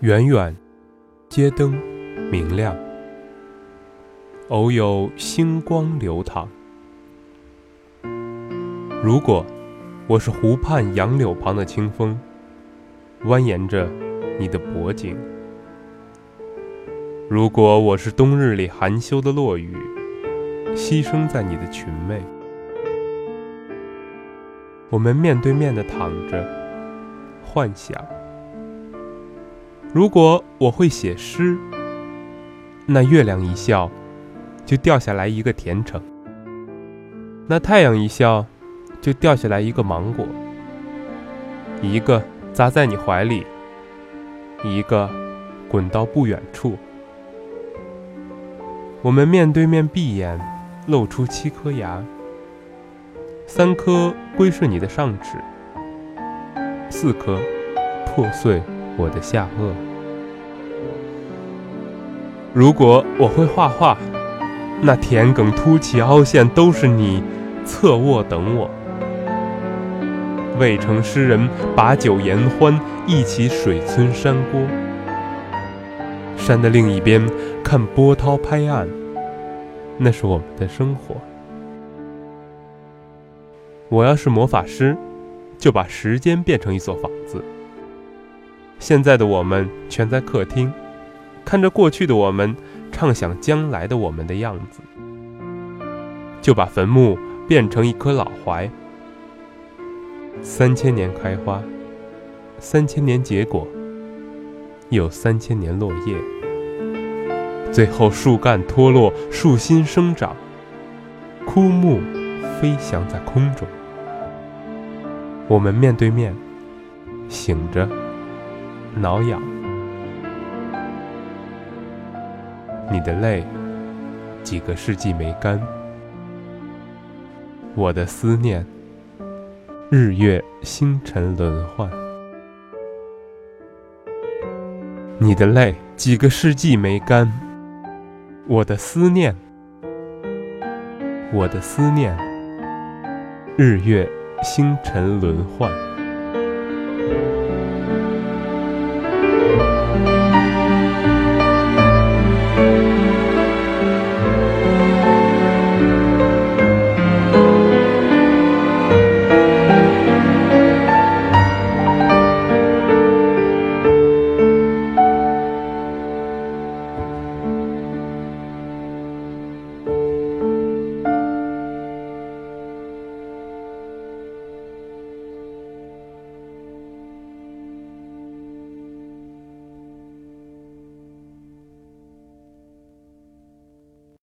远远，街灯明亮，偶有星光流淌。如果我是湖畔杨柳旁的清风，蜿蜒着你的脖颈；如果我是冬日里含羞的落雨，牺牲在你的裙袂，我们面对面的躺着，幻想。如果我会写诗，那月亮一笑，就掉下来一个甜橙；那太阳一笑，就掉下来一个芒果。一个砸在你怀里，一个滚到不远处。我们面对面闭眼，露出七颗牙，三颗归顺你的上齿，四颗破碎我的下颚。如果我会画画，那田埂凸起凹陷都是你侧卧等我。渭城诗人把酒言欢，一起水村山郭。山的另一边看波涛拍岸，那是我们的生活。我要是魔法师，就把时间变成一所房子。现在的我们全在客厅。看着过去的我们，畅想将来的我们的样子，就把坟墓变成一棵老槐。三千年开花，三千年结果，又三千年落叶，最后树干脱落，树心生长，枯木飞翔在空中。我们面对面，醒着，挠痒。你的泪，几个世纪没干；我的思念，日月星辰轮换。你的泪，几个世纪没干；我的思念，我的思念，日月星辰轮换。